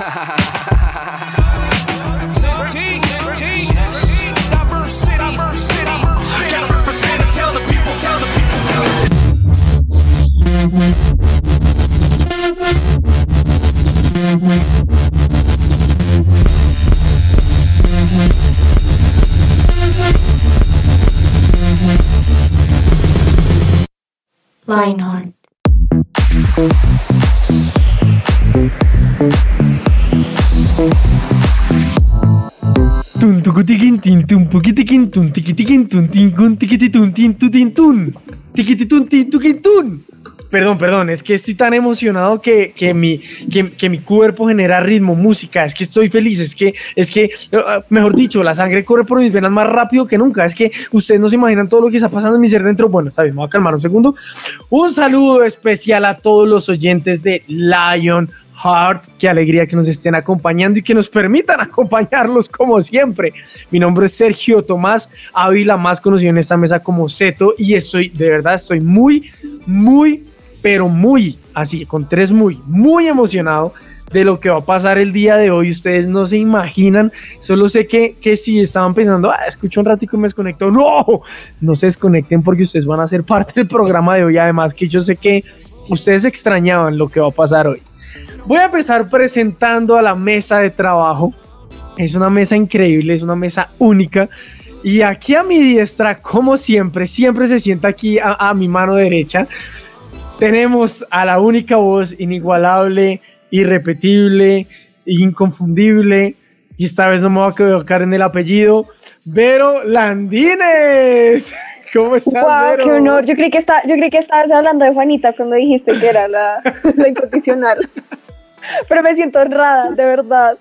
ha ha ha ha tun. Perdón, perdón, es que estoy tan emocionado que, que, mi, que, que mi cuerpo genera ritmo, música, es que estoy feliz, es que, es que, uh, mejor dicho, la sangre corre por mis venas más rápido que nunca, es que ustedes no se imaginan todo lo que está pasando en mi ser dentro. Bueno, está bien, me voy a calmar un segundo. Un saludo especial a todos los oyentes de Lion Heart, qué alegría que nos estén acompañando y que nos permitan acompañarlos como siempre. Mi nombre es Sergio Tomás Ávila, más conocido en esta mesa como Zeto, y estoy, de verdad, estoy muy, muy, pero muy, así, con tres muy, muy emocionado de lo que va a pasar el día de hoy. Ustedes no se imaginan, solo sé que, que si estaban pensando, ah, escucho un ratico y me desconecto, no, no se desconecten porque ustedes van a ser parte del programa de hoy. Además que yo sé que ustedes extrañaban lo que va a pasar hoy. Voy a empezar presentando a la mesa de trabajo. Es una mesa increíble, es una mesa única. Y aquí a mi diestra, como siempre, siempre se sienta aquí a, a mi mano derecha. Tenemos a la única voz inigualable, irrepetible, inconfundible. Y esta vez no me voy a equivocar en el apellido. Vero Landines. ¿Cómo estás, Wow, Vero? qué honor. Yo creí que está, yo creí que estabas hablando de Juanita cuando dijiste que era la, la incondicional. Pero me siento honrada, de verdad.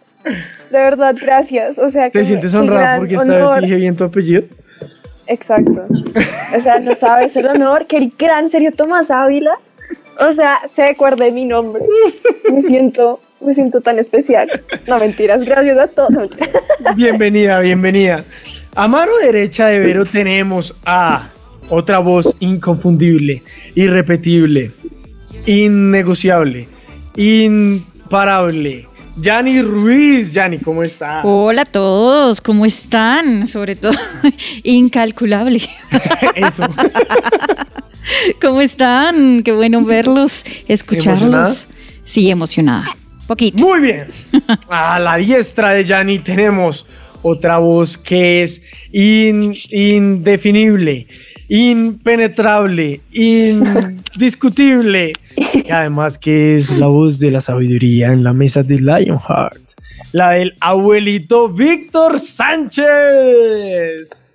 De verdad, gracias. O sea, ¿Te que- sientes honrada porque honor. dije bien tu apellido? Exacto. O sea, no sabes el honor que el gran Sergio Tomás Ávila, o sea, se acuerde mi nombre. Me siento, me siento tan especial. No mentiras, gracias a todos. Bienvenida, bienvenida. A mano derecha de Vero tenemos a otra voz inconfundible, irrepetible, innegociable, imparable. Yanni Ruiz. Yanni, ¿cómo está? Hola a todos, ¿cómo están? Sobre todo, incalculable. Eso. ¿Cómo están? Qué bueno verlos, escucharlos. ¿Emocionada? Sí, emocionada. Poquito. Muy bien. A la diestra de Yanni tenemos otra voz que es in- indefinible, impenetrable, indiscutible. Y además que es la voz de la sabiduría en la mesa de Lionheart. La del abuelito Víctor Sánchez.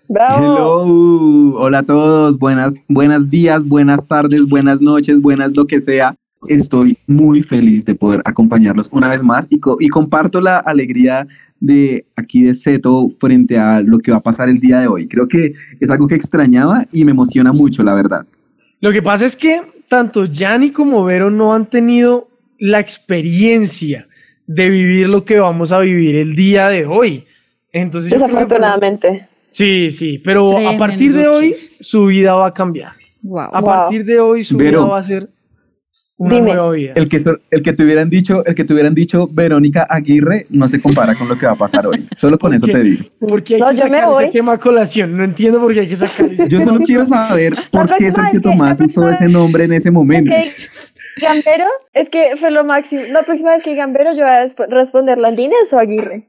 Bravo. Hello, hola a todos, buenas, buenos días, buenas tardes, buenas noches, buenas lo que sea. Estoy muy feliz de poder acompañarlos una vez más y, co- y comparto la alegría de aquí de Seto frente a lo que va a pasar el día de hoy. Creo que es algo que extrañaba y me emociona mucho, la verdad. Lo que pasa es que tanto Yanni como Vero no han tenido la experiencia de vivir lo que vamos a vivir el día de hoy. Entonces, que- Desafortunadamente. Sí, sí, pero a partir de hoy su vida va a cambiar. Wow. A Wow. partir de hoy su Vero. vida va a ser Dime. nueva vida. El que, el que te hubieran dicho, el que te hubieran dicho Verónica Aguirre no se compara con lo que va a pasar hoy. Solo con eso te digo. Porque hay No, que yo me voy. ese tema a colación. No entiendo por qué hay que sacar ese Yo solo quiero saber por qué Sergio que- Tomás próxima usó ese nombre en ese Es momento. que Gambero, es que fue lo máximo. La próxima vez que Gambero yo voy a resp- responder Landines o Aguirre.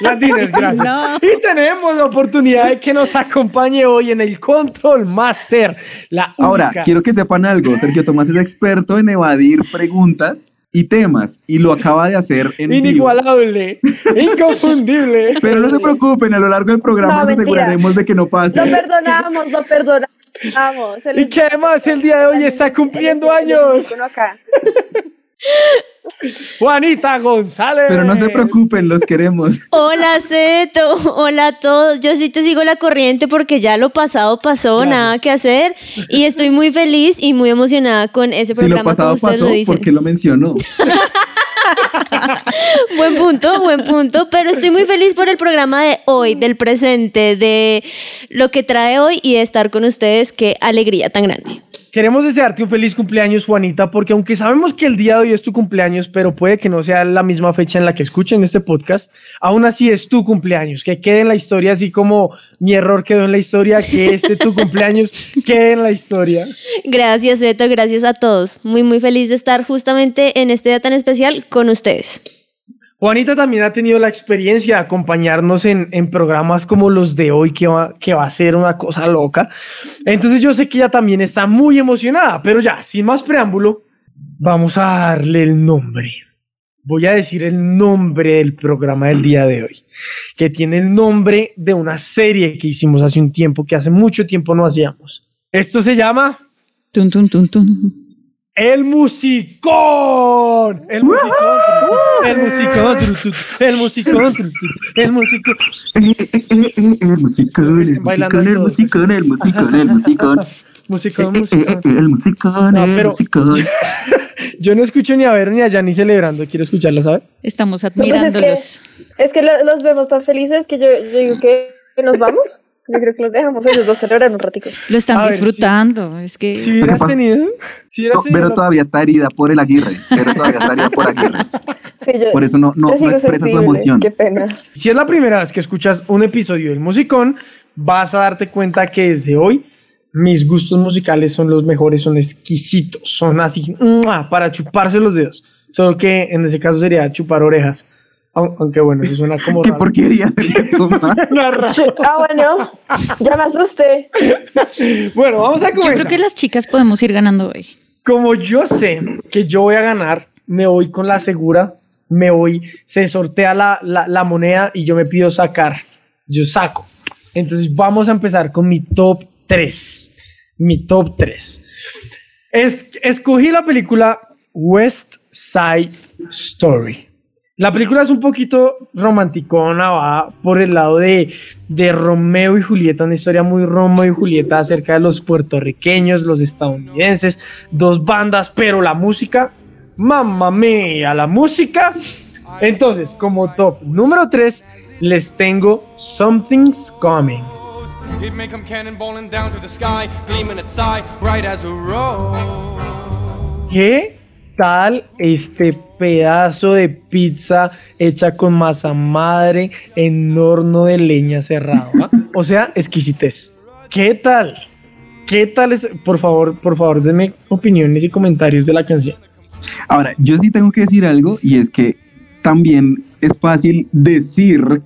Landines, gracias. No. Y tenemos la oportunidad de que nos acompañe hoy en el Control Master. La Ahora, única- quiero que sepan algo. Sergio Tomás es experto en evadir preguntas y temas y lo acaba de hacer en vivo. inigualable, inconfundible. Pero no se preocupen, a lo largo del programa No, nos aseguraremos de que no pase. Lo perdonamos, lo perdonamos. Y que además el día de hoy está cumpliendo años. acá. Juanita González. Pero no se preocupen, los queremos. Hola Zeto, hola a todos. Yo sí te sigo la corriente porque ya lo pasado pasó, Gracias. nada que hacer. Y estoy muy feliz y muy emocionada con ese Si lo programa, pasado como ustedes pasó, lo dicen. ¿por qué lo mencionó? Buen punto, buen punto. Pero estoy muy feliz por el programa de hoy, del presente, de lo que trae hoy y de estar con ustedes. Qué alegría tan grande. Queremos desearte un feliz cumpleaños, Juanita, porque aunque sabemos que el día de hoy es tu cumpleaños, pero puede que no sea la misma fecha en la que escuchen este podcast, aún así es tu cumpleaños. Que quede en la historia, así como mi error quedó en la historia, que este tu cumpleaños quede en la historia. Gracias, Beto, gracias a todos. Muy, muy feliz de estar justamente en este día tan especial con ustedes. Juanita también ha tenido la experiencia de acompañarnos en, en programas como los de hoy, que va, que va a ser una cosa loca. Entonces yo sé que ella también está muy emocionada, pero ya, sin más preámbulo, vamos a darle el nombre. Voy a decir el nombre del programa del día de hoy, que tiene el nombre de una serie que hicimos hace un tiempo, que hace mucho tiempo no hacíamos. Esto se llama. El musicón. El musicón. El musicón. tru, tru, El musicón. El musicón. Eh, eh, eh, eh, El musicón, el musicón, el musicón, el musicón, el musicón. Musicón, Eh, eh, musicón. eh, El musicón, el musicón. Yo no escucho ni a ver ni allá ni celebrando. Quiero escucharlo, ¿sabes? Estamos No, es que, admirándolos. es que lo- los vemos tan felices que yo, digo que nos vamos. Yo creo que los dejamos ellos dos celebrar un ratico. Lo están A ver, disfrutando. Es que Si hubieras tenido. Si hubieras No, tenido pero la- todavía está herida por el Aguirre. Pero todavía está herida por Aguirre. Sí, yo, Por eso no, no, no sigo expresa su sensible. emoción. Qué pena. Si es la primera vez que escuchas un episodio del musicón, vas a darte cuenta que desde hoy mis gustos musicales son los mejores, son exquisitos, son así para chuparse los dedos. Solo que en ese caso sería chupar orejas. Aun- Aunque bueno, eso suena como ¿Qué raro. porquería. Ah, bueno, ya me asusté. Bueno, vamos a yo creo comenzar. que las chicas podemos ir ganando hoy. Como yo sé que yo voy a ganar, me voy con la segura, me voy, se sortea la, la, la moneda y yo me pido sacar. Yo saco. Entonces vamos a empezar con mi top 3. Mi top 3. Es, escogí la película West Side Story. La película es un poquito romanticona, va por el lado de, de Romeo y Julieta, una historia muy Romeo y Julieta acerca de los puertorriqueños, los estadounidenses, dos bandas, pero la música, mamma mía, la música. Entonces, como top número 3, les tengo Something's Coming. He'd make 'em cannonballing down to the sky, gleaming its eye, bright as a rose. ¿Qué tal este pedazo de pizza hecha con masa madre en horno de leña cerrado? O sea, exquisitez. ¿Qué tal? ¿Qué tal es? Por favor, por favor, denme opiniones y comentarios de la canción. Ahora, yo sí tengo que decir algo y es que también es fácil decir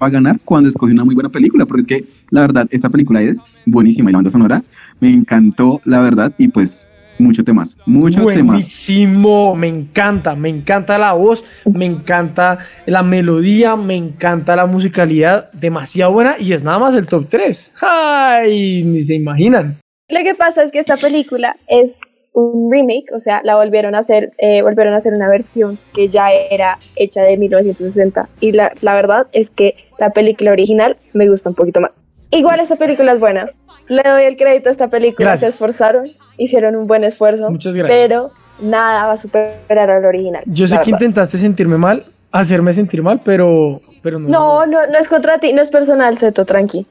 va a ganar cuando escoge una muy buena película, porque es que la verdad, esta película es buenísima y la banda sonora me encantó, la verdad, y pues mucho temas, muchos temas. Buenísimo, me encanta, me encanta la voz, me encanta la melodía, me encanta la musicalidad, demasiado buena y es nada más el top 3. Ay, ni se imaginan. Lo que pasa es que esta película es un remake, o sea, la volvieron a hacer, eh, volvieron a hacer una versión que ya era hecha de 1960. Y la, la verdad es que la película original me gusta un poquito más. Igual esta película es buena. Le doy el crédito a esta película, Gracias. se esforzaron, hicieron un buen esfuerzo. Muchas gracias. Pero nada va a superar al original. Yo sé que intentaste sentirme mal, hacerme sentir mal, pero, pero no. No, no, no es contra ti, no es personal, Seto, tranqui.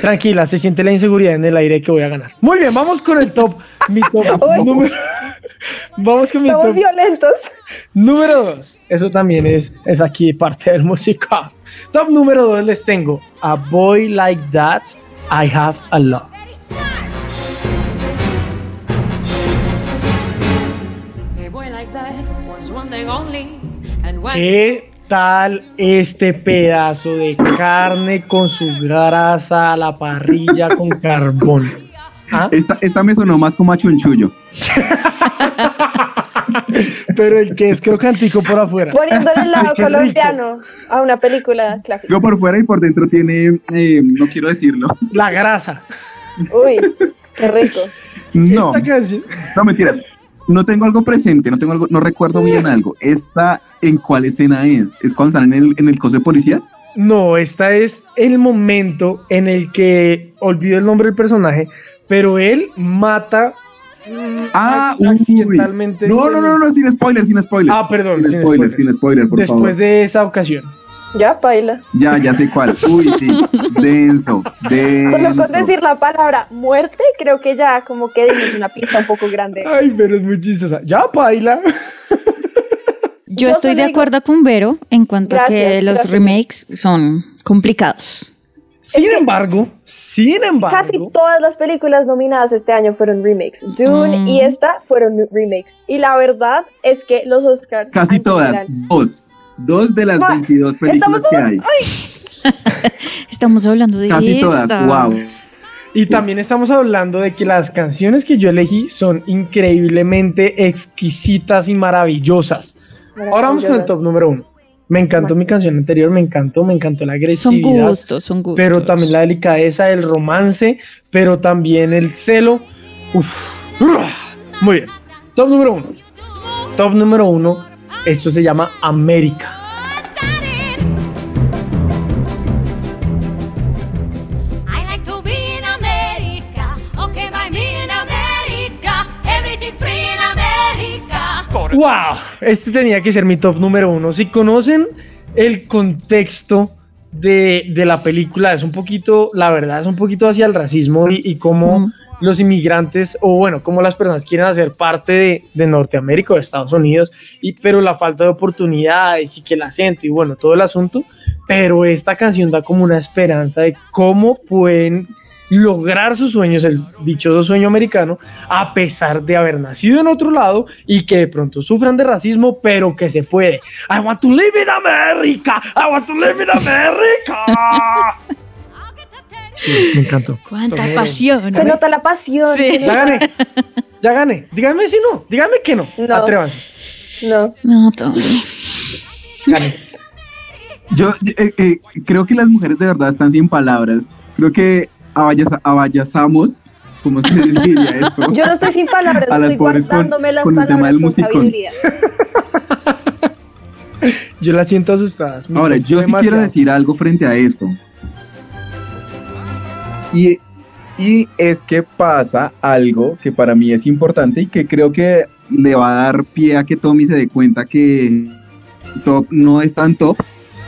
Tranquila, se siente la inseguridad en el aire que voy a ganar. Muy bien, vamos con el top. Mi top número. Vamos con mi Estamos top violentos. número 2. Eso también es, es aquí parte del música. Top número 2 les tengo. A boy like that, I have a love. ¿Qué tal este pedazo de carne con su grasa a la parrilla con carbón? ¿Ah? Esta, esta me sonó más como a chunchullo. Pero el que es crocantico por afuera. Poniéndole el lado colombiano a una película clásica. Digo por fuera y por dentro tiene, eh, no quiero decirlo. La grasa. Uy, qué rico. No, Esta canción. no mentiras. No tengo algo presente, no tengo algo, no recuerdo bien algo. ¿Esta en cuál escena es? ¿Es cuando están en el, en el coso de policías? No, esta es el momento en el que olvido el nombre del personaje, pero él mata. mm, Ah, accidentalmente. No, no, no, no, sin spoiler, sin spoiler. Ah, perdón, sin, spoiler, sin spoiler, por Después favor. de esa ocasión. Ya, paila. Ya, ya sé cuál. Uy, sí. Denso, denso. Solo con decir la palabra muerte, creo que ya como que dimos una pista un poco grande. Ay, pero es muy chistosa. Ya, paila. Yo Yo estoy de digo- acuerdo con Vero en cuanto a que los gracias. remakes son complicados. Sin embargo, sin embargo. Casi todas las películas nominadas este año fueron remakes. Dune Mm. y esta fueron remakes. Y la verdad es que los Oscars. Casi todas. Dos. Dos de las Ma, 22 películas estamos que hay. Estamos hablando de Casi todas. Wow. Y también estamos hablando de que las canciones que yo elegí son increíblemente exquisitas y maravillosas. Ahora vamos con el top número uno. Me encantó mi canción anterior, me encantó, me encantó la Son agresividad. gustos, son gustos. pero también la delicadeza, el romance, pero también el celo. Uf. Muy bien. Top número uno. Top número uno. Esto se llama América. ¡Wow! Este tenía que ser mi top número uno. Si conocen el contexto de, de la película, es un poquito, la verdad, es un poquito hacia el racismo y, y cómo Mm. Los inmigrantes, o bueno, cómo las personas quieren hacer parte de, Norteamérica de Estados Unidos, y, pero la falta de oportunidades y que el acento y bueno, todo el asunto. Pero esta canción da como una esperanza de cómo pueden lograr sus sueños, el dichoso sueño americano, a pesar de haber nacido en otro lado y que de pronto sufran de racismo, pero que se puede. I want to live in America. I want to live in America. Sí, me encantó. Cuánta número pasión. Se nota la pasión. Sí. Ya gané. Ya gané. Díganme si no. Díganme que no. No. Atrévanse. No. No, Tommy. Gané. Yo eh, eh, creo que las mujeres de verdad están sin palabras. Creo que abayazamos, ¿cómo se diría eso? Yo no estoy sin palabras, A las estoy pobres con- guardándome las con el tema palabras del con sabiduría. Yo las siento asustadas. Ahora, yo sí quiero decir algo frente a esto. Y, y es que pasa algo que para mí es importante y que creo que Le va a dar pie a que Tommy se dé cuenta que top no es tan top,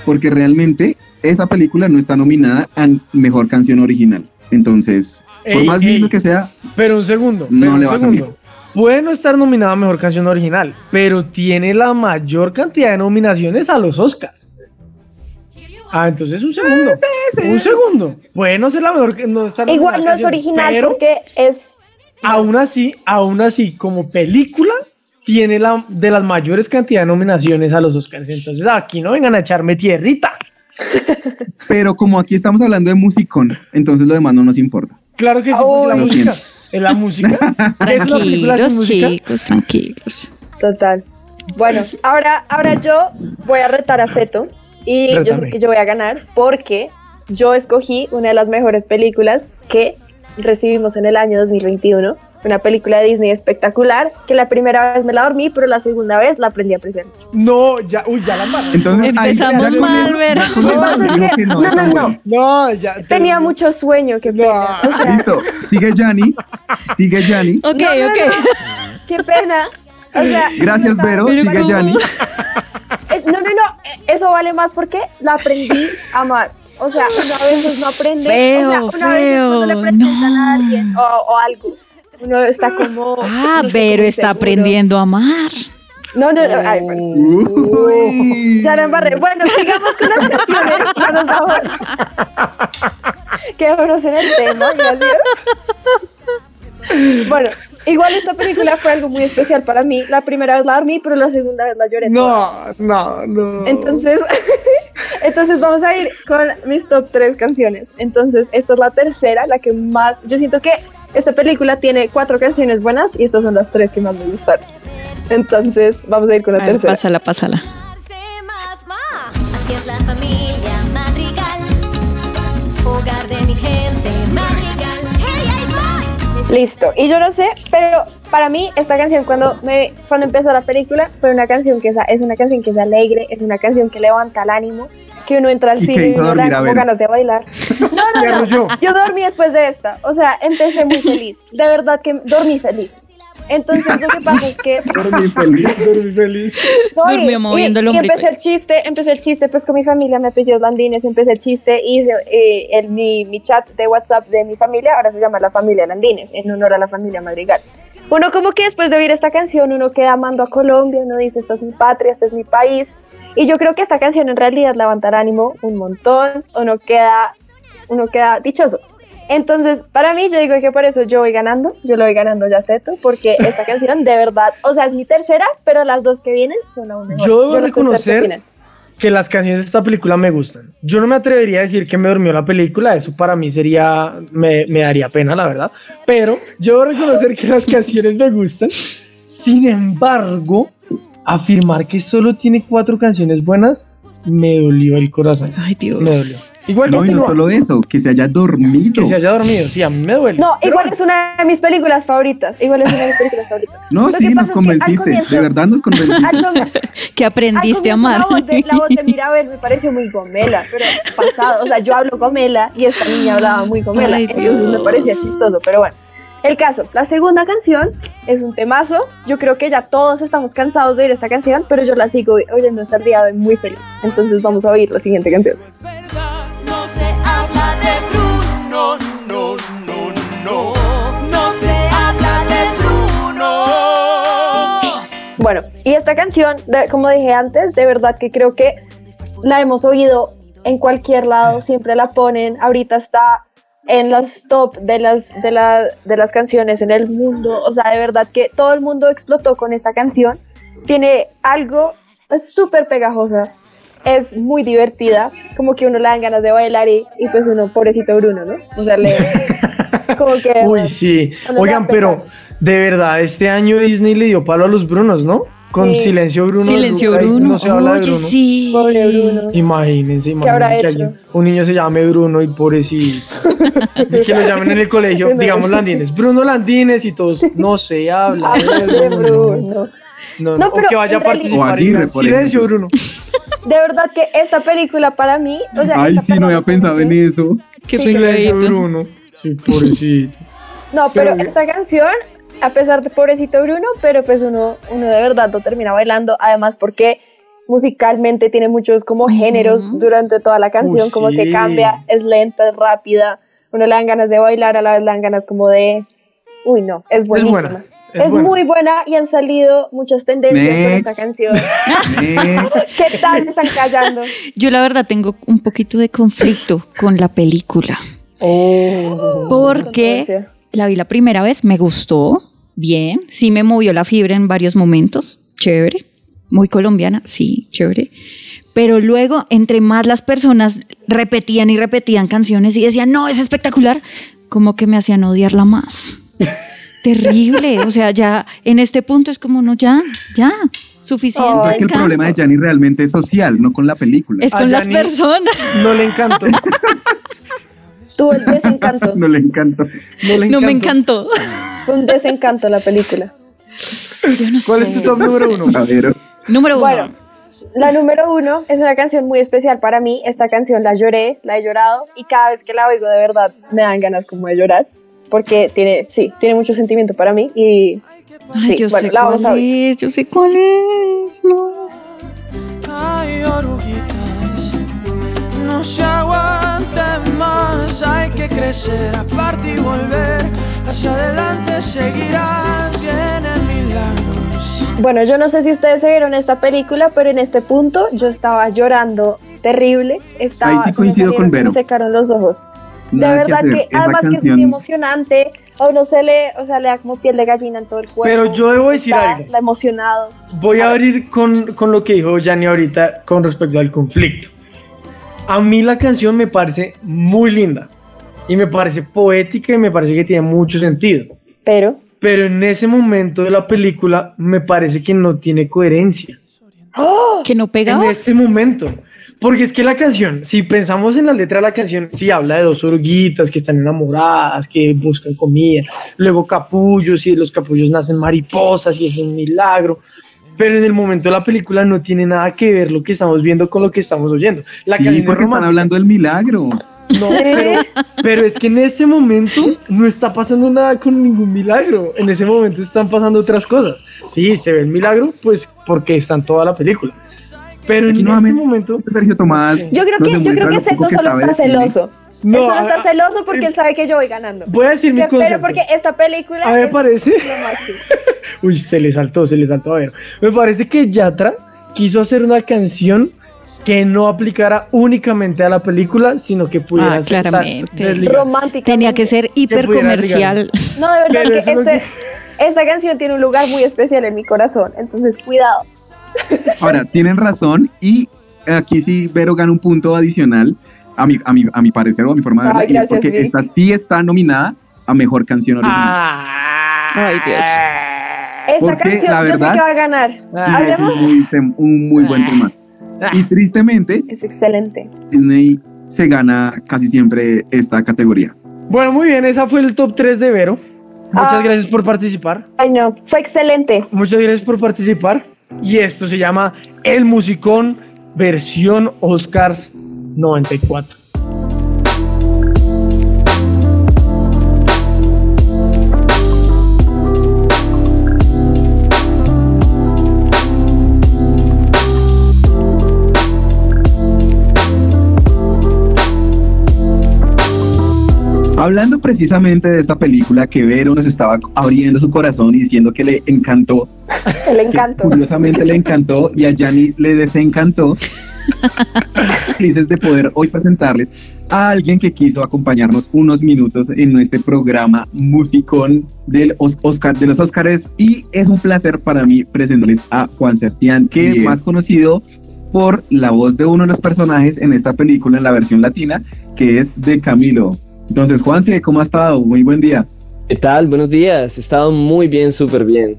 porque realmente esa película no está nominada a mejor canción original. Entonces, por Ey, más lindo ey. que sea, Pero un segundo. No pero un le va a segundo. Puede no estar nominada a mejor canción original, pero tiene la mayor cantidad de nominaciones a los Oscars. Ah, entonces un segundo. Un segundo. Puede no ser la mejor. No estar Igual no es canción, original pero porque es. aún así, aún así, como película, tiene la de las mayores cantidades de nominaciones a los Oscars. Entonces aquí no vengan a echarme tierrita. pero como aquí estamos hablando de musicón, entonces lo demás no nos importa. Claro que sí, la música. ¿Es la música? ¿Qué es la película sin Tranquilos, música? chicos, tranquilos. Total. Bueno, ahora, ahora yo voy a retar a Zeto y yo sé que yo voy a ganar porque yo escogí una de las mejores películas que recibimos en el año 2021. Una película de Disney espectacular que la primera vez me la dormí, pero la segunda vez la aprendí a apreciar mucho. No, ya, uy, ya la embarré. Entonces, ahí ya Empezamos con mal, ¿verdad? ya que que- que no, no, no, bueno. No, ya. Tenía mucho sueño, qué pena. O sea, Listo, sigue Yanni, sigue Yanni. Ok, No, no, ok. qué pena. O sea, Gracias, Vero, sigue Yanni. Eh, No, no, no, eh, eso vale más porque la aprendí a amar. O sea, una vez no aprende, Feo, o sea, una vez cuando le presentan no. a alguien o, o algo. Uno está como. Ah, no pero está aprendiendo a amar. No, no, no. Ay. Uy. Ya la embarré. Bueno, sigamos con las canciones. Ya nos vamos. Quedémonos en el tema, gracias. Bueno, igual esta película fue algo muy especial para mí. La primera vez la dormí, pero la segunda vez la lloré. toda. No, no, no. Entonces, entonces vamos a ir con mis top tres canciones. Entonces, esta es la tercera, la que más. Yo siento que esta película tiene cuatro canciones buenas y estas son las tres que más me gustaron. Entonces, vamos a ir con la A ver, tercera. pásala, pásala. Así es la familia madrigal. Hogar de Listo. Y yo no sé, pero para mí esta canción cuando me cuando empezó la película fue una canción que es, es una canción que es alegre, es una canción que levanta el ánimo, que uno entra al cine y uno da como ganas de bailar. No, no, no. Yo dormí después de esta. O sea, empecé muy feliz. De verdad que dormí feliz. Entonces lo que pasa es que Dormí feliz. Dormí feliz. No, y- moviendo el y, y empecé el chiste, empecé el chiste pues con mi familia, me apellido Landines, empecé el chiste y hice, eh, el, mi, mi chat de WhatsApp de mi familia ahora se llama La Familia Landines, en honor a la familia Madrigal. Uno como que después de oír esta canción, uno queda amando a Colombia, uno dice, esta es mi patria, este es mi país. Y yo creo que esta canción en realidad levantará ánimo un montón, uno queda, uno queda dichoso. Entonces, para mí, yo digo que por eso yo voy ganando, yo lo voy ganando ya Seto, porque esta canción de verdad, o sea, es mi tercera, pero las dos que vienen son aún mejores. Yo debo no ustedes qué reconocer que las canciones de esta película me gustan. Yo no me atrevería a decir que me durmió la película, eso para mí sería, me, me daría pena, la verdad. Pero yo debo reconocer que las canciones me gustan. Sin embargo, afirmar que solo tiene cuatro canciones buenas me dolió el corazón. Ay, Dios. Me dolió. Igual No, que y no solo eso, que se haya dormido. que se haya dormido, sí, a mí me duele. No, igual es una de mis películas favoritas. Igual es una de mis películas favoritas. No, Lo sí, que nos convenciste. comienzo- De verdad nos convenciste. Com- Que al aprendiste a amar. La voz, de, la voz de Mirabel me pareció muy gomela, pero pasado. O sea, yo hablo gomela y esta niña hablaba muy gomela. Ay, entonces me Dios. parecía chistoso, pero bueno. El caso, la segunda canción es un temazo. Yo creo que ya todos estamos cansados de oír esta canción, pero yo la sigo oyendo hasta el día de hoy muy feliz. Entonces vamos a oír la siguiente canción. Bueno, y esta canción, como dije antes, de verdad que creo que la hemos oído en cualquier lado, siempre la ponen, ahorita está en los top de las, de, la- de las canciones en el mundo, o sea, de verdad que todo el mundo explotó con esta canción, tiene algo, súper pegajosa, es muy divertida, como que uno le dan ganas de bailar y, y pues uno, pobrecito Bruno, ¿no? O sea, le... Como que... Uy, sí. Oigan, pero de verdad, este año Disney le dio palo a los Brunos, ¿no? Con Sí. Silencio Bruno. Silencio Bruno. No se habla de Bruno. sí. Pobre Bruno. Imagínense, imagínense habrá que hecho? alguien- un niño se llame Bruno y pobrecito. y que lo llamen en el colegio, digamos Landines. Bruno Landines y todos, no se habla Hablan de Bruno. No, No, pero que vaya a realidad- participar. Silencio, ejemplo. Bruno. De verdad que esta película para mí, o sea, Ay, sí, no había pensado en eso. Qué Sí, Silencio. Bruno. Sí, pobrecito. No, pero Pero- esta canción, a pesar de pobrecito Bruno, pero pues uno, uno de verdad lo termina bailando, además porque musicalmente tiene muchos como géneros durante toda la canción, Uy, como sí. que cambia, es lenta, es rápida, uno le dan ganas de bailar, a la vez le dan ganas como de... Uy, no, es buenísima. buena, Es, es buena. muy buena y han salido muchas tendencias con esta canción. ¿Qué tal me están callando? Yo la verdad tengo un poquito de conflicto con la película. Oh. Porque Controversia. La vi la primera vez, me gustó, bien, sí me movió la fibra en varios momentos, chévere, muy colombiana, sí, chévere. Pero luego, entre más las personas repetían y repetían canciones y decían, no, es espectacular, como que me hacían odiarla más. Terrible, o sea, ya en este punto es como, no, ya, ya, suficiente. o sea que el problema de Gianni realmente es social, no con la película. es A con las Yanni- personas. No le encantó. Tuvo el desencanto. No le encanta. No le No me encantó. encantó. Fue un desencanto la película. Yo no ¿Cuál sé. es tu top número uno? Número uno. Bueno, la número uno es una canción muy especial para mí. Esta canción la lloré, la he llorado y cada vez que la oigo de verdad me dan ganas como de llorar porque tiene, sí, tiene mucho sentimiento para mí y Ay, sí, yo bueno, sé la vamos a cuál oír. es, yo sé cuál es. No. No se aguanten más, hay que crecer, aparte y volver, hacia adelante seguirás, vienen milagros. Bueno, yo no sé si ustedes se vieron esta película, pero en este punto yo estaba llorando terrible. Estaba, Ahí sí se me coincido con Vero. Se me secaron los ojos. Nada de que verdad que, esa además que es muy emocionante, a uno se le, o sea, le da como piel de gallina en todo el cuerpo. Pero yo debo decir está algo. La emocionado. Voy a abrir con, con lo que dijo Yanni ahorita con respecto al conflicto. A mí la canción me parece muy linda y me parece poética y me parece que tiene mucho sentido. Pero, Pero en ese momento de la película me parece que no tiene coherencia. Que no En pegaba. ese momento. Porque es que la canción, si pensamos en la letra de la canción, sí habla de dos oruguitas que están enamoradas, que buscan comida, luego capullos y de los capullos nacen mariposas y es un milagro. Pero en el momento de la película no tiene nada que ver lo que estamos viendo con lo que estamos oyendo. La sí, porque están hablando del milagro. No, pero, pero es que en ese momento no está pasando nada con ningún milagro. En ese momento están pasando otras cosas. Sí, se ve el milagro, pues porque está en toda la película. Pero en Aquí ese nuevamente, momento. Sergio Tomás. Yo creo que, yo creo que Seto solo está cine. No, él solo está a- celoso porque él sabe que yo voy ganando. Voy a decir mi Que- concepto. pero porque esta película A mí me es parece. Uy, se le saltó, se le saltó. A ver, me parece que Yatra quiso hacer una canción que no aplicara únicamente a la película, sino que pudiera Ah, ser- claramente. Romántica. Tenía que ser hiper pudiera comercial. No, de verdad que este- esta canción tiene un lugar muy especial en mi corazón. Entonces, cuidado. Ahora, tienen razón y aquí sí Vero gana un punto adicional a mi, a mi, a mi parecer o a mi forma de Ay, verla. y es porque Vic. esta sí está nominada a Mejor Canción Original. Ah. Ay, Dios. Esta Porque, canción la yo sé verdad, que va a ganar. Sí, es Hablemos. un muy, tem- un muy buen tema. Y tristemente, Es excelente. Disney se gana casi siempre esta categoría. Bueno, muy bien, esa fue el top 3 de Vero. Muchas Ah. gracias por participar. Ay, no, fue excelente. Muchas gracias por participar. Y esto se llama El Musicón versión Oscars 94. Hablando precisamente de esta película que Vero nos estaba abriendo su corazón y diciendo que le encantó, El encanto. curiosamente le encantó y a Yanni le desencantó. Felices de poder hoy presentarles a alguien que quiso acompañarnos unos minutos en nuestro programa musicón del Os- Oscar de los Óscares y es un placer para mí presentarles a Juan Sebastián, que es más conocido por la voz de uno de los personajes en esta película en la versión latina, que es de Camilo. Entonces, Juanse, ¿cómo ha estado? Muy buen día. ¿Qué tal? Buenos días. He estado muy bien, súper bien.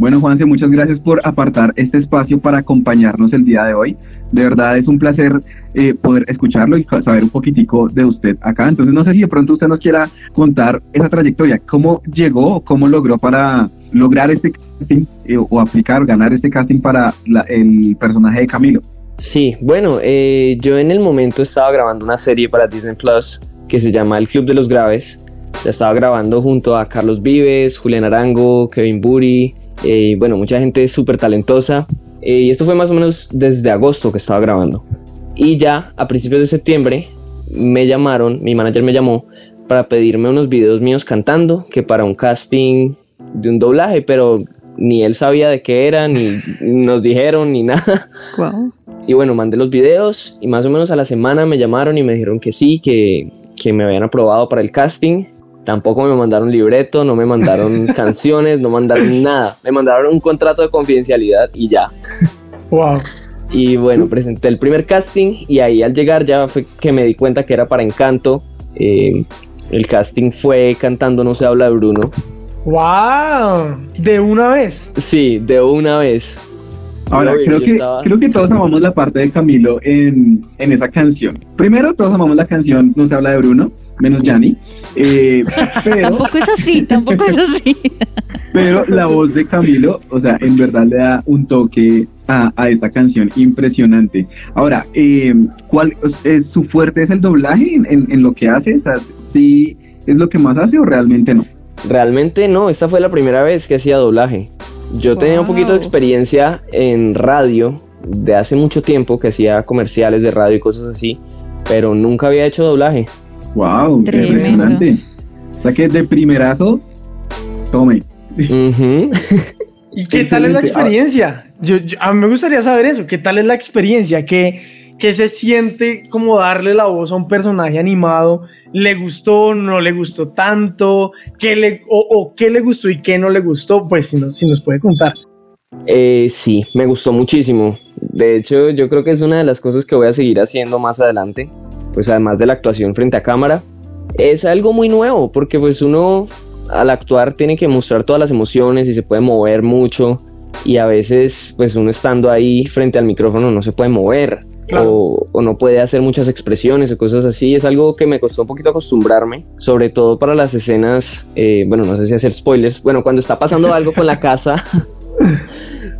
Bueno, Juanse, muchas gracias por apartar este espacio para acompañarnos el día de hoy. De verdad es un placer eh, poder escucharlo y saber un poquitico de usted acá. Entonces, no sé si de pronto usted nos quiera contar esa trayectoria, cómo llegó, cómo logró para lograr este casting eh, o aplicar, ganar este casting para la- el personaje de Camilo. Sí, bueno, eh, yo en el momento estaba grabando una serie para Disney Plus que se llama El Club de los Graves. La estaba grabando junto a Carlos Vives, Julián Arango, Kevin Buri, eh, bueno, mucha gente súper talentosa. Eh, y esto fue más o menos desde agosto que estaba grabando. Y ya a principios de septiembre me llamaron, mi manager me llamó para pedirme unos videos míos cantando, que para un casting de un doblaje, pero ni él sabía de qué era, ni nos dijeron, ni nada. Guau. Y bueno, mandé los videos y más o menos a la semana me llamaron y me dijeron que sí, que, que me habían aprobado para el casting. Tampoco me mandaron libreto, no me mandaron canciones, no mandaron nada. Me mandaron un contrato de confidencialidad y ya. Wow. Y bueno, presenté el primer casting y ahí al llegar ya fue que me di cuenta que era para Encanto. Eh, el casting fue cantando No se habla de Bruno. Wow. De una vez. Sí, de una vez. Ahora, Obvio, creo que, estaba- creo que todos amamos la parte de Camilo en, en esa canción. Primero, todos amamos la canción No se habla de Bruno, menos Yanni. Eh, pero, Tampoco es así, tampoco es así. pero la voz de Camilo, o sea, en verdad le da un toque a, a esta canción impresionante. Ahora, eh, ¿cuál es su fuerte es el doblaje en, en- en lo que hace? O sea, ¿sí es lo que más hace o realmente no? Realmente no, esta fue la primera vez que hacía doblaje. Yo tenía un poquito de experiencia en radio de hace mucho tiempo que hacía comerciales de radio y cosas así, pero nunca había hecho doblaje. ¡Wow! qué Tremendo. impresionante. O sea que de primerazo, tome. ¿Y qué tal es la experiencia? Yo, yo- a mí me gustaría saber eso. ¿Qué tal es la experiencia? ¿Qué, qué se siente como darle la voz a un personaje animado? ¿Le gustó? ¿No le gustó tanto? ¿Qué le, o, o qué le gustó y qué no le gustó? Pues si, nos- si nos puede contar. Eh, sí, me gustó muchísimo. De hecho, yo creo que es una de las cosas que voy a seguir haciendo más adelante. Pues además de la actuación frente a cámara, es algo muy nuevo porque pues uno al actuar tiene que mostrar todas las emociones y se puede mover mucho y a veces pues uno estando ahí frente al micrófono no se puede mover Claro. o, o no puede hacer muchas expresiones o cosas así. Es algo que me costó un poquito acostumbrarme, sobre todo para las escenas, eh, bueno, no sé si hacer spoilers, bueno, cuando está pasando algo con la casa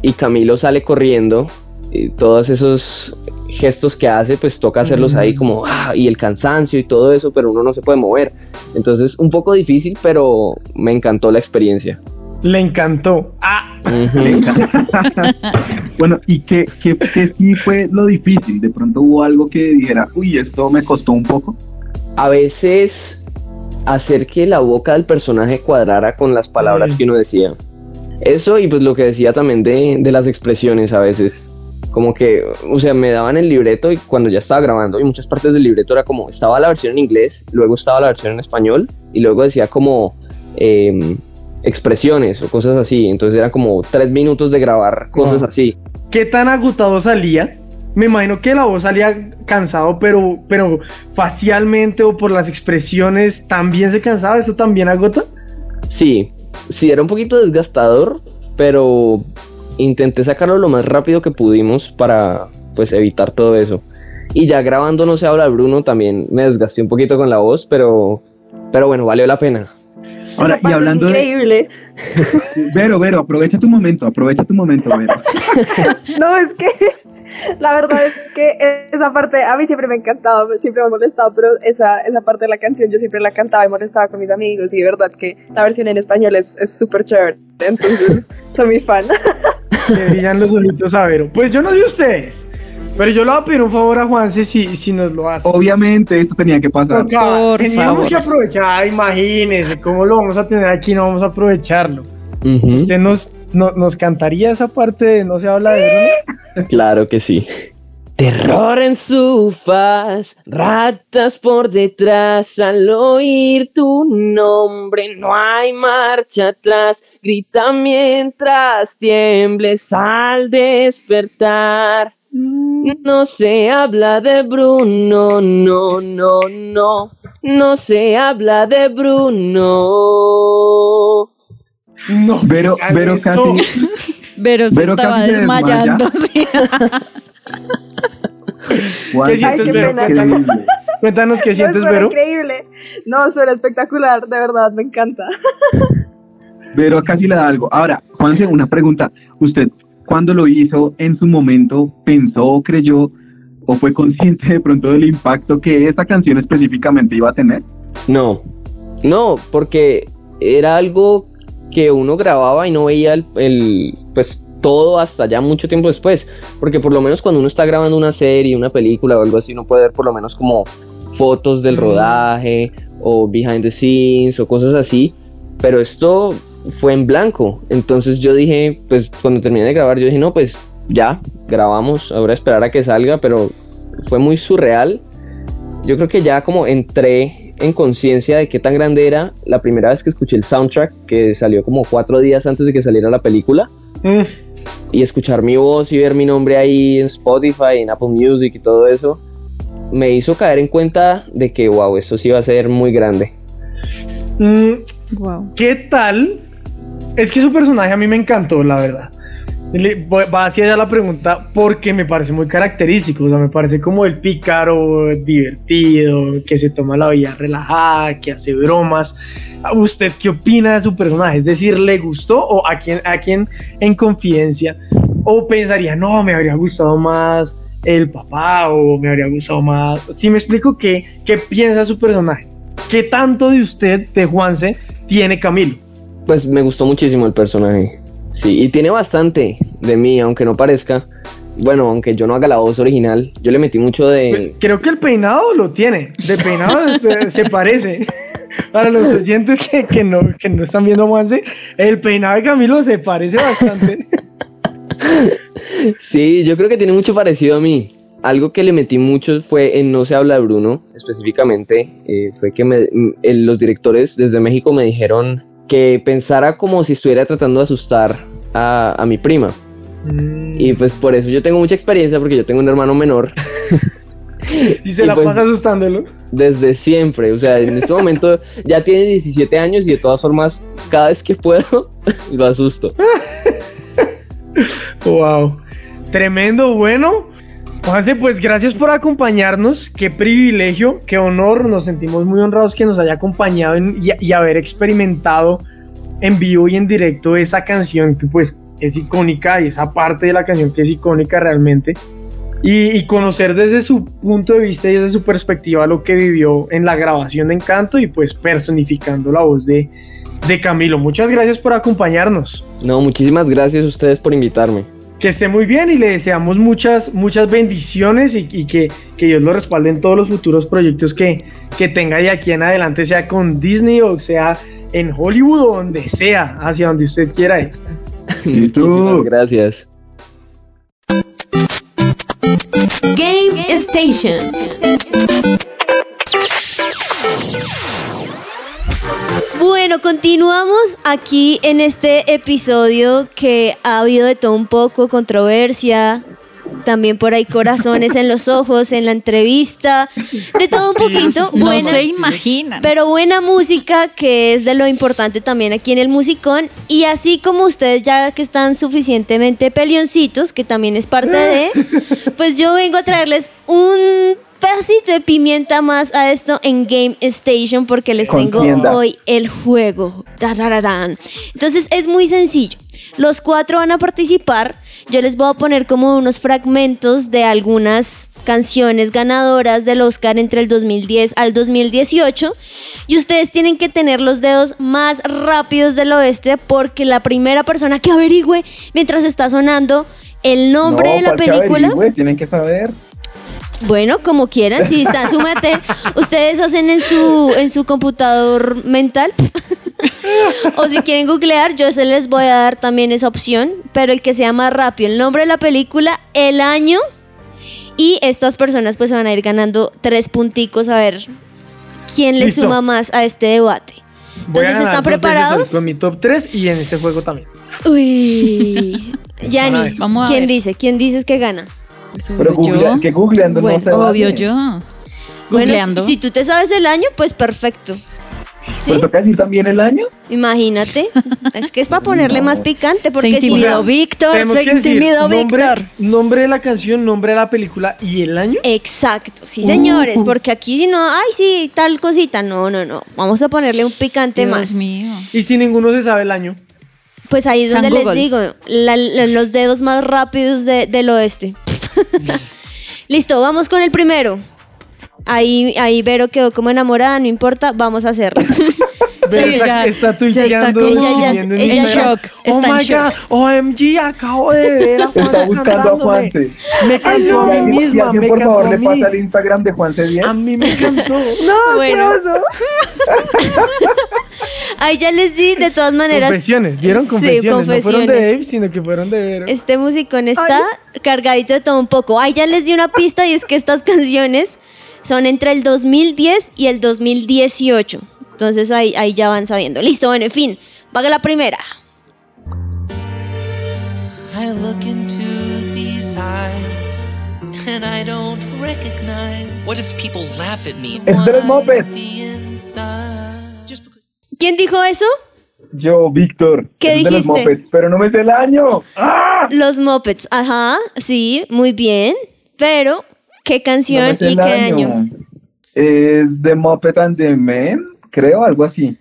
y Camilo sale corriendo, y todos esos gestos que hace, pues toca hacerlos ahí como, ah, y el cansancio y todo eso, pero uno no se puede mover. Entonces, un poco difícil, pero me encantó la experiencia. Le encantó. Ah. Bueno, ¿y qué, qué, qué sí fue lo difícil? De pronto hubo algo que dijera, uy, esto me costó un poco. A veces hacer que la boca del personaje cuadrara con las palabras que uno decía. Eso y pues lo que decía también de, de las expresiones a veces. Como que, o sea, me daban el libreto y cuando ya estaba grabando y muchas partes del libreto era como, estaba la versión en inglés, luego estaba la versión en español y luego decía como em, expresiones o cosas así. Entonces era como tres minutos de grabar cosas así. ¿qué tan agotado salía? Me imagino que la voz salía cansado, pero, pero facialmente o por las expresiones también se cansaba. ¿Eso también agota? Sí, sí, era un poquito desgastador, pero intenté sacarlo lo más rápido que pudimos para pues evitar todo eso. Y ya grabando No se habla de Bruno también me desgasté un poquito con la voz, pero, pero bueno, valió la pena. Ahora, Esa y parte hablando es de... increíble. Vero, Vero, aprovecha tu momento, aprovecha tu momento, Vero. No, es que la verdad es que esa parte a mí siempre me ha encantado, siempre me ha molestado, pero esa, esa parte de la canción yo siempre la cantaba y molestaba con mis amigos y de verdad que la versión en español es es súper chévere, entonces soy mi fan. Le brillan los ojitos a Vero. Pues yo no sé ustedes, pero yo le voy a pedir un favor a Juanse si, si nos lo hace. Obviamente esto tenía que pasar. Por teníamos favor. que aprovechar, imagínense, cómo lo vamos a tener aquí, no vamos a aprovecharlo. ¿Usted nos, no- nos cantaría esa parte de No se habla de Bruno? Claro que sí. Terror en su faz, ratas por detrás, al oír tu nombre no hay marcha atrás, grita mientras tiembles al despertar. No se habla de Bruno, no, no, no, no se habla de Bruno. No, Vero esto. casi... Pero se estaba casi se desmaya. ¿Qué sientes, qué Vero? Cuéntanos, qué sientes, Vero. increíble. No, suena espectacular, de verdad, me encanta. Pero casi le da algo. Ahora, Juanse, una pregunta. ¿Usted cuando lo hizo en su momento pensó, creyó o fue consciente de pronto del impacto que esta canción específicamente iba a tener? No, no, porque era algo que uno grababa y no veía el, el, pues todo hasta ya mucho tiempo después, porque por lo menos cuando uno está grabando una serie, una película o algo así, uno puede ver por lo menos como fotos del rodaje o behind the scenes o cosas así, pero esto fue en blanco, entonces yo dije, pues cuando terminé de grabar, yo dije, no, pues ya, grabamos, ahora esperar a que salga, pero fue muy surreal. Yo creo que ya como entré en conciencia de qué tan grande era la primera vez que escuché el soundtrack, que salió como cuatro días antes de que saliera la película, Mm, y escuchar mi voz y ver mi nombre ahí en Spotify, en Apple Music y todo eso, me hizo caer en cuenta de que, wow, esto sí va a ser muy grande. mm, Wow. ¿Qué tal? Es que su personaje a mí me encantó, la verdad. Va hacia allá la pregunta porque me parece muy característico, o sea, me parece como el pícaro, divertido, que se toma la vida relajada, que hace bromas. ¿A ¿Usted qué opina de su personaje? Es decir, ¿le gustó o a quién, a quién en confidencia? ¿O pensaría, no, me habría gustado más el papá o me habría gustado más? Si me explico qué, qué piensa su personaje. ¿Qué tanto de usted, de Juanse, tiene Camilo? Pues me gustó muchísimo el personaje. Sí, y tiene bastante de mí, aunque no parezca. Bueno, aunque yo no haga la voz original, yo le metí mucho de... Creo que el peinado lo tiene. De peinado se parece. Para los oyentes que, que no, que no están viendo Juanse, el peinado de Camilo se parece bastante. Sí, yo creo que tiene mucho parecido a mí. Algo que le metí mucho fue en No se habla de Bruno, específicamente, eh, fue que me- los directores desde México me dijeron que pensara como si estuviera tratando de asustar a, a mi prima. Y pues por eso yo tengo mucha experiencia porque yo tengo un hermano menor y se y la pues- pasa asustándolo. desde siempre. O sea, en este momento ya tiene 17 años y de todas formas, cada vez que puedo, lo asusto. Wow. Tremendo, bueno. Juanse, pues gracias por acompañarnos. Qué privilegio, qué honor. Nos sentimos muy honrados que nos haya acompañado y, haber experimentado en vivo y en directo esa canción que pues es icónica y esa parte de la canción que es icónica realmente. y, conocer desde su punto de vista y desde su perspectiva lo que vivió en la grabación de Encanto y pues personificando la voz de, de Camilo. Muchas gracias por acompañarnos. No, muchísimas gracias ustedes por invitarme. Que esté muy bien y le deseamos muchas, muchas bendiciones y, y que, que Dios lo respalde en todos los futuros proyectos que, que tenga de aquí en adelante, sea con Disney o sea en Hollywood o donde sea, hacia donde usted quiera ir. Muchísimas gracias. Game Station. Bueno, continuamos aquí en este episodio que ha habido de todo un poco, controversia, también por ahí corazones en los ojos, en la entrevista, de todo un poquito. No Buena, se imaginan. pero buena música, que es de lo importante también aquí en el musicón. Y así como ustedes ya que están suficientemente pelioncitos, que también es parte de, pues yo vengo a traerles un de pimienta más a esto en Game Station porque les tengo Contienda. hoy el juego. Entonces es muy sencillo. Los cuatro van a participar. Yo les voy a poner como unos fragmentos de algunas canciones ganadoras del Oscar entre el 2010 al 2018. Y ustedes tienen que tener los dedos más rápidos del oeste porque la primera persona que averigüe mientras está sonando el nombre No, de la ¿cuál que película. Tienen que saber. Bueno, como quieran, si está súmate, ustedes hacen en su en su computador mental. o si quieren googlear, yo se les voy a dar también esa opción, pero el que sea más rápido, el nombre de la película, el año y estas personas pues van a ir ganando tres punticos a ver quién le Listo. suma más a este debate. Voy a Entonces, ganar ¿están dos veces hoy preparados? Con mi top 3 y en este juego también. Uy. Ver. Vamos a ¿quién ver. dice? ¿Quién dices que gana? Pero googlea- que googleando Bueno, no se Obvio vale. yo. Bueno, Googleando. si tú te sabes el año, pues perfecto. ¿Sí? ¿Pero toca decir también el año? Imagínate. Es que es para ponerle más picante, porque si intimidó no. Víctor, se intimidó nombre, Víctor. nombre de la canción, nombre de la película y el año. Exacto, sí, señores, Uh. porque aquí si no, ay, sí, tal cosita. No, no, no. Vamos a ponerle un picante Dios más. mío. Y si ninguno se sabe el año. Pues ahí es San donde les Google. digo, la- la- los dedos más rápidos de- del oeste. Listo, vamos con el primero. Ahí, ahí Vero quedó como enamorada, no importa, vamos a hacerlo. Sí, está, ya, está está tuiteando, Ella ya- ella shock, Oh está my god, OMG, acabo de ver a Está Juanse buscando a. Juanse. Me Ay, cantó a mí misma, me por favor, le pasa el Instagram de Juanse 10. A mí me cantó. No, Bueno. Ahí ya les di, de todas maneras. Confesiones, ¿vieron? Sí, Confesiones. No fueron de confesiones. Dave, sino que fueron de Vero. Este musicón está cargadito de todo un poco. Ay, ya les di una pista y es que estas canciones son entre el 2010 y el 2018. Entonces ahí, ahí ya van sabiendo. Listo, bueno, en fin. Vaga la primera. I look into these eyes and I don't recognize What if people laugh at me? ¿Quién dijo eso? Yo, Víctor. ¿Qué es de los dijiste? Muppets, pero no me sé el año. ¡Ah! Los Muppets. Ajá, sí, muy bien. Pero, ¿qué No canción sé y qué año? Es The Muppet and the Men, creo, algo así.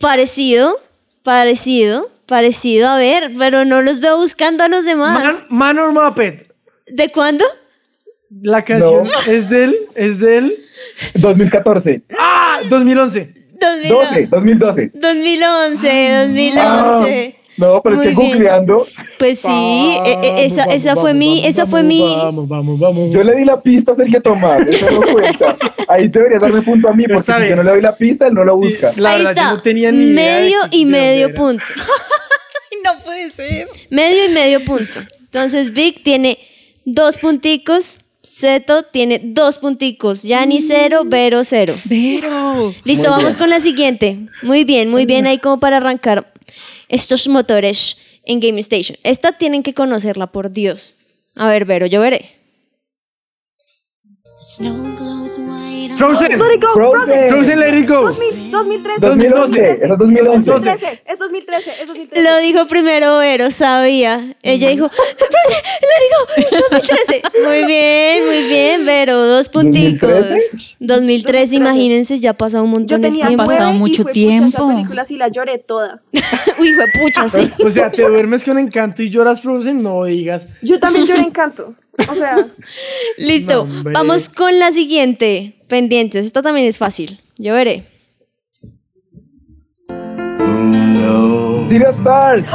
Parecido, parecido, parecido. A ver, pero no los veo buscando a los demás. Man or Muppet. ¿De cuándo? La canción No. es del, es del, 2014. ah, 2011. 12, 2012. 2011, 2011. No, pero Muy estoy bien. googleando. Pues sí, e- e- esa, Vamos, esa vamos, fue mi, vamos, esa fue vamos, mi. Vamos, vamos, vamos. Yo le di la pista a Sergio Tomás, eso no cuenta. Ahí debería darme punto a mí, porque Está si yo no le doy la pista, él no lo Sí, busca. La Ahí verdad, está. yo no tenía ni medio y medio era. punto. No puede ser. Medio y medio punto. Entonces Vic tiene dos punticos. Seto tiene dos punticos. Yani cero, Vero cero. Vero. Listo, vamos con la siguiente. Muy bien, muy bien ahí como para arrancar estos motores en Game Station. Esta tienen que conocerla, por Dios. A ver, Vero, yo veré. Frozen. Let it go, Frozen. Frozen. Frozen, let it go. 2000, 2013. 2012, eso es 2011. 2013, es 2013, es 2013. Lo dijo primero Vero, sabía. Ella dijo, "Frozen, let it go, 2013. Muy bien, muy bien, Vero, dos punticos. 2013. 2003, imagínense, ya ha pasado un Yo montón de tiempo. pasado nueve y mucho fue pucha, esa tiempo. película sí la lloré toda. Uy, hijo de pucha, sí. O sea, te duermes con encanto y lloras Frozen, no digas. Yo también lloré Encanto. O sea, Listo, vamos con la siguiente. Pendientes, esta también es fácil. Yo veré. City of Stars.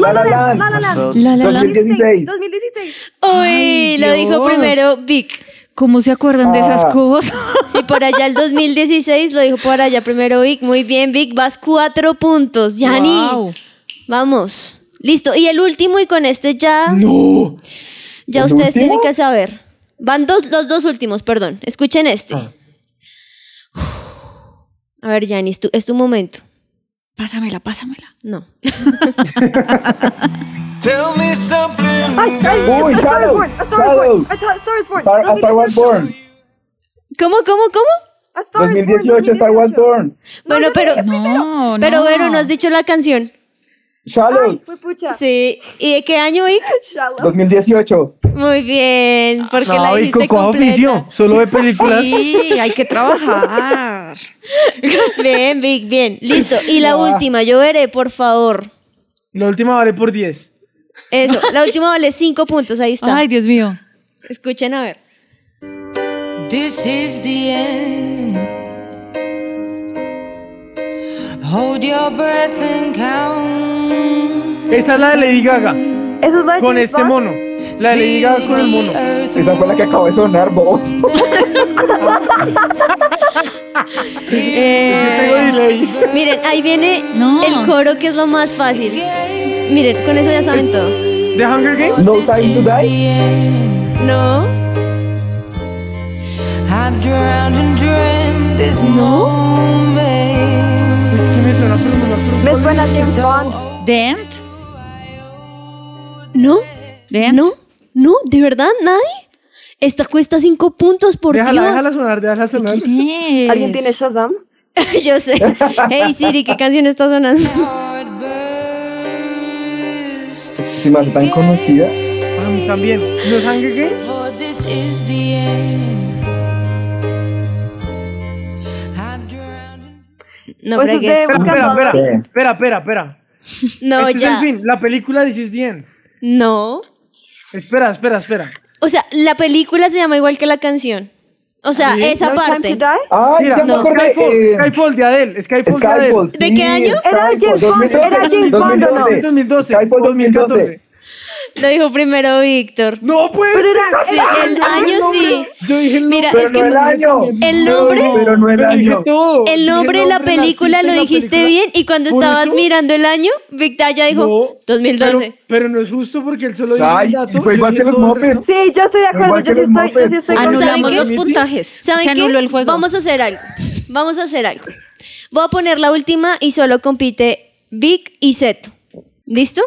La La La La Land, La La Land. La La Land. 2016, 2016. Uy, lo dijo primero Vic. ¿Cómo se acuerdan de esas Ah. cosas? Sí, por allá el 2016 lo dijo por allá primero Vic. Muy bien, Vic, vas cuatro puntos. Yani, Wow. vamos. Listo, y el último, y con este ya, No. Ya ¿El ustedes último? tienen que saber. Van dos, los dos últimos, perdón. Escuchen este. Ah. A ver, Yani, es tu, es tu momento. Pásamela, pásamela. No. Tell me something. Ay, ay, Uy, A Star is Shadow, Born, A Star is Shadow. Born, A Star Star is Born. Star, a Star Wars 2018. Born. ¿Cómo, cómo, cómo? A Star is Born, 2018, Star Wars 2018. Born. Bueno, pero. No, pero no. Vero, no has dicho la canción. Shallow. Ay, fue pucha. Sí. ¿Y de qué año, Vic? Shallow. 2018. Muy bien, porque la No, y dijiste con completa. oficio, solo de películas. Sí, hay que trabajar. Bien, Vic, bien. Listo. Y la última, yo veré, por favor. La última vale por 10. Eso, la última vale cinco puntos, ahí está. Ay, Dios mío. Escuchen a ver. This is the end. Esa es la de Lady Gaga, Eso es de con James este Bond. mono. La de Lady Gaga con el mono. Esa fue la que acabó de sonar, vos. Delay. Miren, ahí viene No. el coro que es lo más fácil. Miren, con eso ya saben todo. ¿The Hunger Games? No Time to Die. No, and no me suena James Bond. Damned. no, Damned. no, no, ¿de verdad? ¿Nadie? Esta cuesta cinco puntos, por Déjala, Dios. déjala sonar, déjala sonar. ¿Qué ¿Alguien tiene Shazam? Yo sé. Hey Siri, ¿qué canción está sonando? Si hace tan conocida. A mí también. ¿Los Hunger Games? No Pues es de-. Espera, espera, espera. Espera, espera, espera. No, este es ya. el fin. La película This is the End. No. Espera, espera, espera. O sea, la película se llama igual que la canción. O sea, ¿Sí? esa No Time parte. to Die. Ay, Mira, no. Skyfall, eh, Skyfall de Adele. Skyfall, de Adele. Skyfall, ¿De qué año? Era Skyfall, James Bond, 2012, era James Bond, ¿o no? 2012. Skyfall 2014. Lo dijo primero Víctor. No puede Pero ser. era- Sí, el año sí. Yo dije el Mira, nombre. es Pero que no el año. el nombre, Pero no el dije todo. el nombre de la el película lo dijiste película. bien y cuando Por estabas eso- mirando el año, Víctor ya dijo No, 2012. Pero, pero no es justo porque él solo dijo Ay, un dato. fue igual que los el resto. Sí, yo estoy de acuerdo. Yo sí estoy, yo sí estoy Anulamos ¿saben los qué? puntajes. ¿Saben qué? el juego. Vamos a hacer algo. Vamos a hacer algo. Voy a poner la última y solo compite Vic y Zeto. ¿Listo?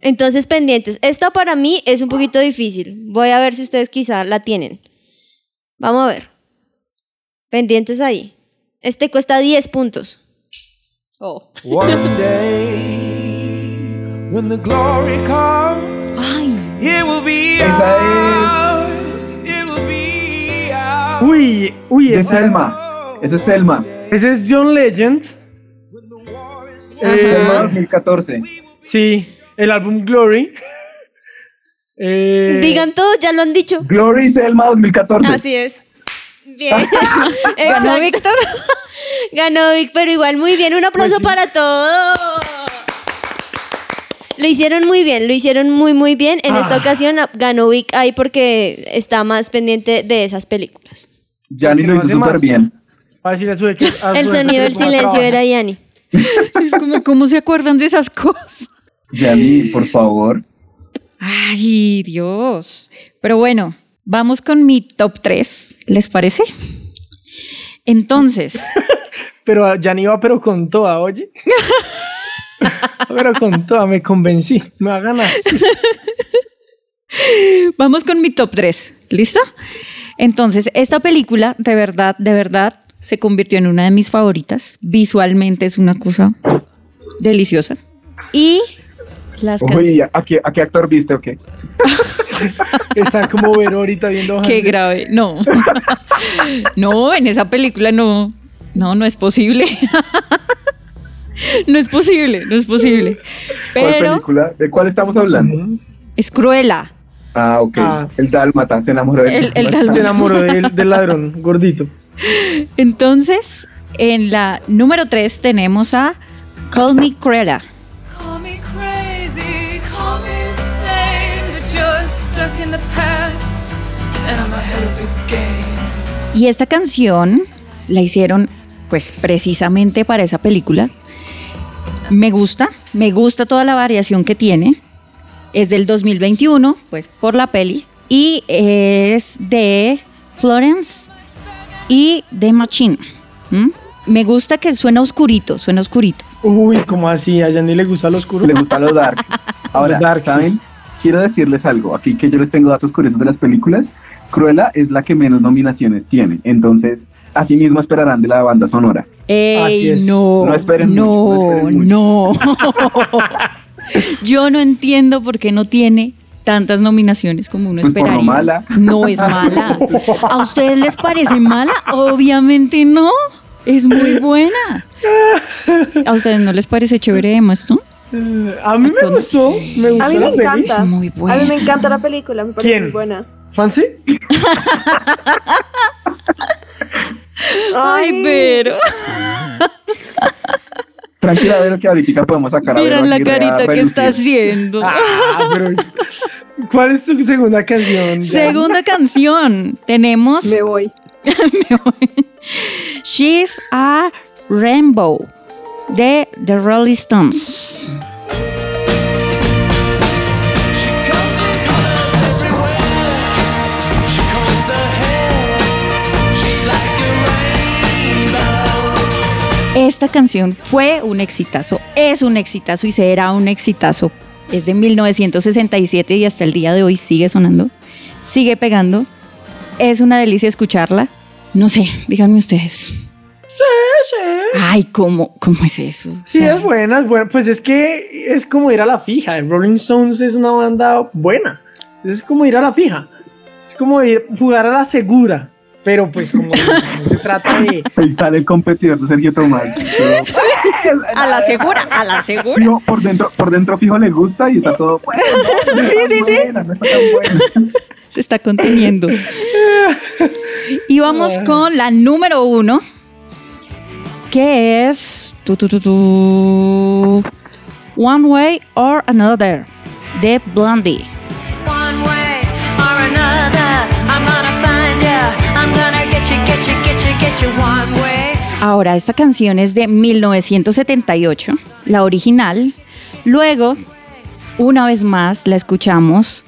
Entonces, pendientes. Esta para mí es un poquito difícil. Voy a ver si ustedes quizá la tienen. Vamos a ver. Pendientes ahí. Este cuesta 10 puntos. Oh. One day, when the glory comes, it will be Esa ours. It will be ours. Uy, uy, Es esa Selma. Ese es Selma. Ese es John Legend. Eh, Selma 2014. sí, el álbum Glory. Eh, Digan todo, ya lo han dicho. Glory Selma 2014. Así es. Bien. ¿Ganó Exacto. Víctor? Ganó Vic, pero igual muy bien. Un aplauso para todos. Lo hicieron muy bien, lo hicieron muy muy bien. En esta ocasión ah, ganó Vic ahí porque está más pendiente de esas películas. Yanni ¿Qué lo hizo súper bien. A decirle a su El sonido del silencio trabajar. era Yanni. Es como, ¿cómo se acuerdan de esas cosas? Yanni, por favor. Ay, Dios. Pero bueno, vamos con mi top 3, ¿les parece? Entonces, Pero ya ni iba, pero con toda, oye. pero con toda, me convencí. Me va a ganar. vamos con mi top 3, ¿listo? Entonces, esta película, de verdad, de verdad, se convirtió en una de mis favoritas. Visualmente es una cosa deliciosa. Y las Uy, canciones. ¿a qué, ¿a qué actor viste o qué? Está como ver ahorita viendo. Qué Hansen. grave. No. no, en esa película no. No, no es posible. no es posible, no es posible. ¿Cuál Pero película? ¿De cuál estamos hablando? Es cruela. Ah, ok. Ah. El Dálmata, se enamoró de El, el Se Dálmata. enamoró del, del ladrón, gordito. Entonces, en la número 3 tenemos a Call Me Cruella. Y esta canción la hicieron pues precisamente para esa película. Me gusta, me gusta toda la variación que tiene. Es del 2021, pues por la peli. Y es de Florence y de Machine. Me gusta que suena oscurito, suena oscurito. Uy, ¿cómo así? A Yanni le gusta lo oscuro. Le gusta lo dark. Ahora, dark, sí. Quiero decirles algo. Aquí que yo les tengo datos curiosos de las películas. Cruella es la que menos nominaciones tiene. Entonces, así mismo esperarán de la banda sonora. Así Ey, es. no, No esperen no, mucho, no no. Yo no entiendo por qué no tiene tantas nominaciones como uno Pues por lo esperaría. mala. No es mala. ¿A ustedes les parece mala? Obviamente no. Es muy buena. ¿A ustedes no les parece chévere Emma Stone? Eh, a mí me gustó. Me gustó A mí la me encanta. Es muy A mí buena. me encanta la película, me parece ¿Quién? muy buena. ¿Fancy? Ay, pero. Tranquila, Vero, que ahorita podemos sacar a Miren la a carita que está haciendo. Ah, pero es- ¿Cuál es tu segunda canción? Segunda canción. Tenemos. Me voy. Me voy. She's a Rainbow de The Rolling Stones. Esta canción fue un exitazo, es un exitazo y será un exitazo. Es de 1967 y hasta el día de hoy sigue sonando, sigue pegando. Es una delicia escucharla. No sé, díganme ustedes. Ay, ¿cómo, cómo es eso? Sí, es buena, es buena. Pues es que es como ir a la fija. Rolling Stones es una banda buena. Es como ir a la fija. Es como ir jugar a la segura. Pero pues como no se trata de... Ahí sale el competidor de Sergio Tomás. A la segura, a la segura. No, por dentro, por dentro fijo le gusta y está todo bueno. no, no Sí, sí, sí. buena, buena. Se está conteniendo. Y vamos con la número uno, que es tu, tu, tu, One Way or Another de Blondie. One way or another, I'm gonna find ya. I'm gonna get you, get you, get you, get you one way. Ahora, esta canción es de 1978, la original. Luego, una vez más, la escuchamos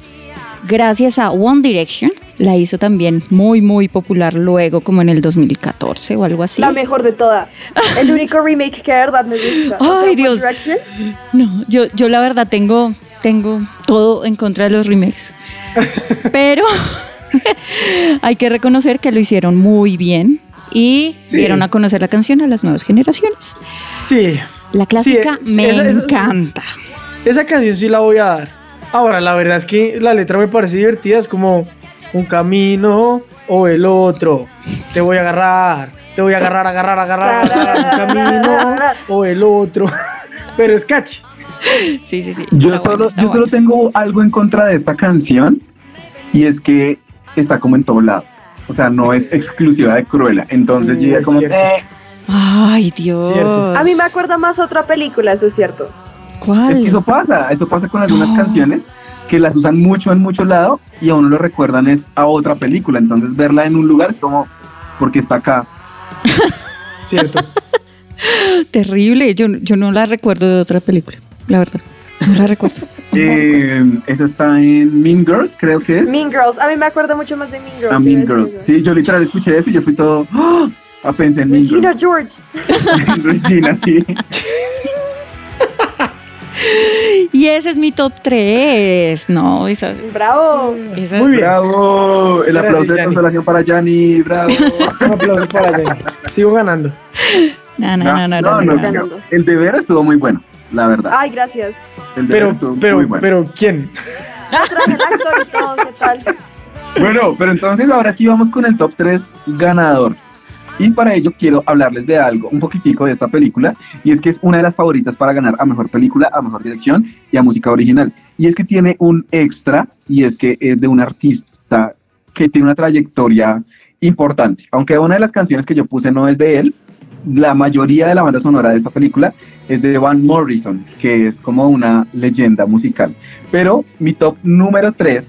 gracias a One Direction. La hizo también muy, muy popular luego, como en el 2014 o algo así. La mejor de todas. El único remake que de verdad me gusta. O sea, Ay, Dios. No, yo, yo la verdad tengo, tengo todo en contra de los remakes. Pero hay que reconocer que lo hicieron muy bien y Sí. dieron a conocer la canción a las nuevas generaciones. Sí, La clásica Sí, me esa- esa- encanta. esa canción sí la voy a dar. Ahora, la verdad es que la letra me parece divertida. Es como un camino o el otro. Te voy a agarrar. Te voy a agarrar, agarrar, agarrar, agarrar. Un camino o el otro. Pero es catchy. Sí, sí, sí. Yo, está solo, yo solo bueno. tengo algo en contra de esta canción y es que está como en todos lados. O sea, no es exclusiva de Cruella. Entonces Mm, yo ya es como, eh, Ay, Dios. Cierto. A mí me acuerda más a otra película, eso es cierto. es que ¿Cuál? eso pasa, eso pasa con algunas No. canciones que las usan mucho en muchos lados y a uno lo recuerdan es a otra película. Entonces verla en un lugar es como, porque está acá. Cierto. Terrible. Yo, yo no la recuerdo de otra película, la verdad. No la recuerdo. Eh, eso está en Mean Girls, creo que es. Mean Girls, a mí me acuerdo mucho más de Mean Girls. A iba Mean Girls. Sí, yo literal escuché eso y yo fui todo, ¡ah! a pensar en Mean Regina Girls. George. Regina, sí. Y ese es mi top 3, ¿no? Bravo. Muy bien. Bravo. El aplauso de Gianni. consolación para Yanni. Bravo. Un aplauso para Yanni. Sigo ganando. No, no, no, no. no, no, no el deber estuvo muy bueno, la verdad. Ay, gracias. El deber pero, pero, pero, ¿quién? Bueno, pero entonces ahora sí vamos con el top 3 ganador. Y para ello quiero hablarles de algo, un poquitico de esta película, y es que es una de las favoritas para ganar a mejor película, a mejor dirección y a música original. Y es que tiene un extra, y es que es de un artista que tiene una trayectoria importante. Aunque una de las canciones que yo puse no es de él, la mayoría de la banda sonora de esta película es de Van Morrison, que es como una leyenda musical. Pero mi top número 3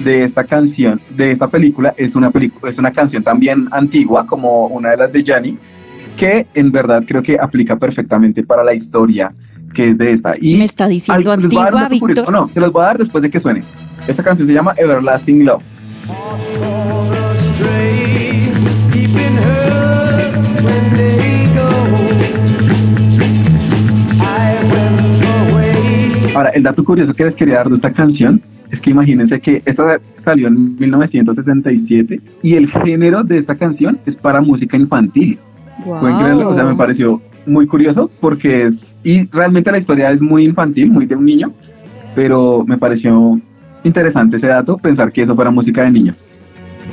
de esta canción, de esta película, es una, pelicu- es una canción también antigua, como una de las de Gianni, que en verdad creo que aplica perfectamente para la historia que es de esta. Y Me está diciendo Ay, les voy a dar un antigua. Víctor. No, se los voy a dar después de que suene. Esta canción se llama Everlasting Love. Ahora, el dato curioso que les quería dar de esta canción es que imagínense que esta salió en 1967 y el género de esta canción es para música infantil. ¿Pueden creerlo? O sea, me pareció muy curioso porque es, y realmente la historia es muy infantil, muy de un niño, pero me pareció interesante ese dato, pensar que eso fuera música de niños.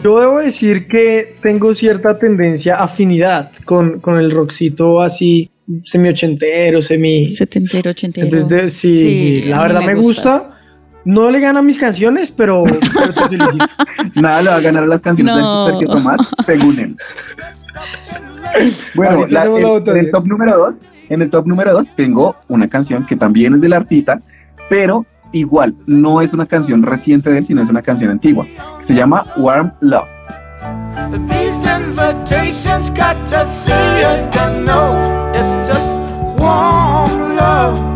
Yo debo decir que tengo cierta tendencia, afinidad con, con el rockcito así semi-ochentero, semi... Setentero, ochentero. Entonces, de- sí, sí, la a mí verdad me gusta. No le gana a mis canciones, pero, pero te felicito. Nada le va a ganar a las canciones No. de Sergio Tomás, según él. Bueno, Ahorita la- la en, el top número 2, en el top número 2 tengo una canción que también es del artista, pero igual, no es una canción reciente de él, sino es una canción antigua. Se llama Warm Love. These invitations got to see it, you know it's just warm love.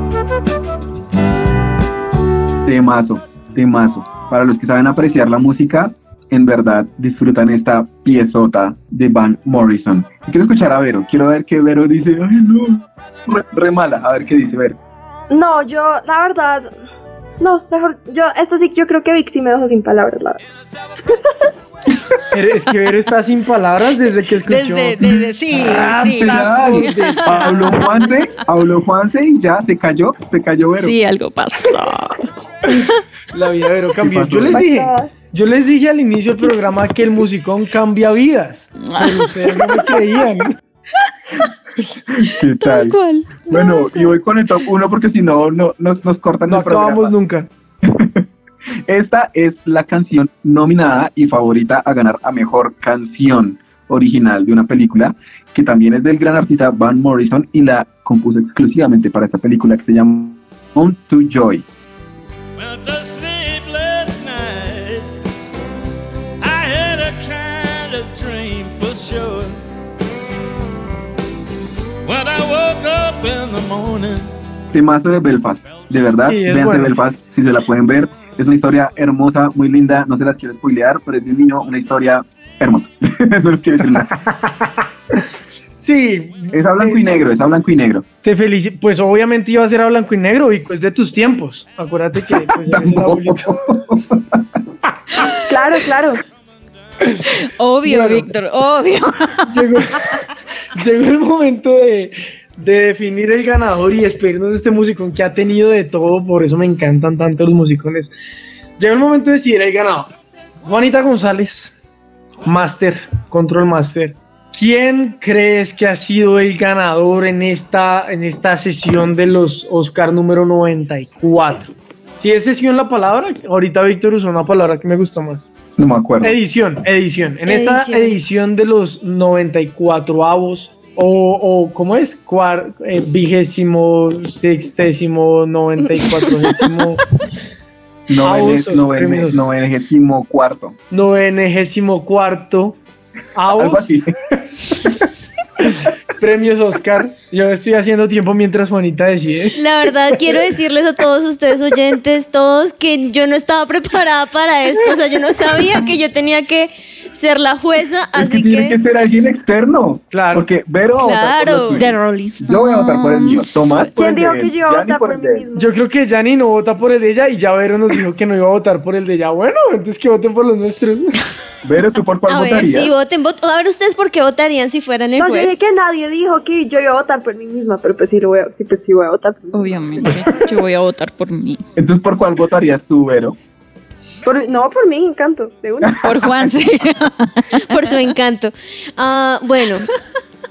Temazo, temazo. Para los que saben apreciar la música, en verdad disfrutan esta piezota de Van Morrison. Y quiero escuchar a Vero, quiero ver qué Vero dice. Ay, no, re, re mala. A ver qué dice Vero. No, yo, la verdad. No, mejor. Yo, esto sí, yo creo que Vic sí me dejó sin palabras, la verdad. Pero Es que Vero está sin palabras desde que escuchó. Desde, desde, sí, Ah, sí. habló Juanse, habló Juanse y ya se cayó, se cayó Vero. Sí, algo pasó. La vida de Vero cambió. Yo les dije, yo les dije al inicio del programa que el musicón cambia vidas. Pero ustedes no me creían. ¿Qué tal? Cual. Bueno, y voy con el top 1 porque si no, no nos, nos cortan No el programa. acabamos nunca. Esta es la canción nominada y favorita a ganar a mejor canción original de una película, que también es del gran artista Van Morrison y la compuso exclusivamente para esta película que se llama On to Joy. Well, the sleepless night, I had a kind of dream for sure. When I woke up in the morning, Temazo de Belfast, de verdad, Sí, véanse bueno. Belfast si se la pueden ver. Es una historia hermosa, muy linda, no se las quiero spoilear, pero es de un niño, una historia hermosa. no les quiero decir nada. Sí. Es a blanco y negro, es a blanco y negro. Te felicito. Pues obviamente iba a ser a blanco y negro y pues de tus tiempos. Acuérdate que pues, eres el abuelito. Claro, claro. Obvio, Bueno. Víctor, obvio. llegó, llegó el momento de, de definir el ganador y despedirnos de este musicón que ha tenido de todo, por eso me encantan tanto los musicones. Llegó el momento de decidir el ganador. Juanita González, Master, Control Master. ¿Quién crees que ha sido el ganador en esta, en esta sesión de los Oscar número 94? Si es sesión la palabra, ahorita Víctor usó una palabra que me gustó más. No me acuerdo. Edición, edición. En esta Edición. de los 94 avos, o, o ¿cómo es? Cuar, eh, vigésimo, sextésimo, 94 Novene- Abusos, novene- premios. Novengésimo cuarto. noventésimo cuarto Algo así. premios Oscar. Yo estoy haciendo tiempo mientras Juanita decide. La verdad, quiero decirles a todos ustedes oyentes, todos, que yo no estaba preparada para esto. O sea, yo no sabía que yo tenía que ser la jueza, Es así que tiene que. que ser alguien externo. Claro. Porque Vero va a votar por Claro. Stones. Yo voy a votar por el mío. Tomás por ¿Quién dijo de que yo iba a votar por el mí de mismo? Yo creo que Yanni no vota por el de ella y ya Vero nos dijo que no iba a votar por el de ella. Bueno, entonces que voten por los nuestros. Vero, ¿tú por cuál A ver, votarías? si voten, vot- a ver ustedes por qué votarían si fueran el No, yo juez. dije que nadie dijo que yo iba a votar por mí misma, pero pues sí lo voy a, sí, pues sí voy a votar por mí. Obviamente, yo voy a votar por mí. Entonces, ¿por cuál votarías tú, Vero? Por- no, por mí, encanto, de una. Por Juan, sí. por su encanto. Ah, bueno,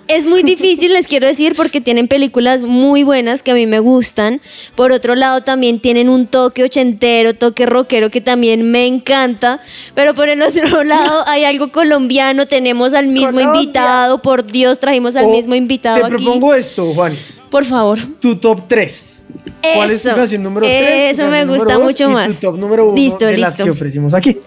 es muy difícil, les quiero decir, porque tienen películas muy buenas que a mí me gustan. Por otro lado, también tienen un toque ochentero, toque rockero que también me encanta. Pero por el otro lado, hay algo colombiano. Tenemos al mismo Colombia. invitado. Por Dios, trajimos al O mismo invitado Te aquí. propongo esto, Juanis. Por favor. Tu top 3. ¿Cuál es tu canción número 3? eso me gusta mucho más. Y tu top número 1 Listo, de las listo. que ofrecimos aquí.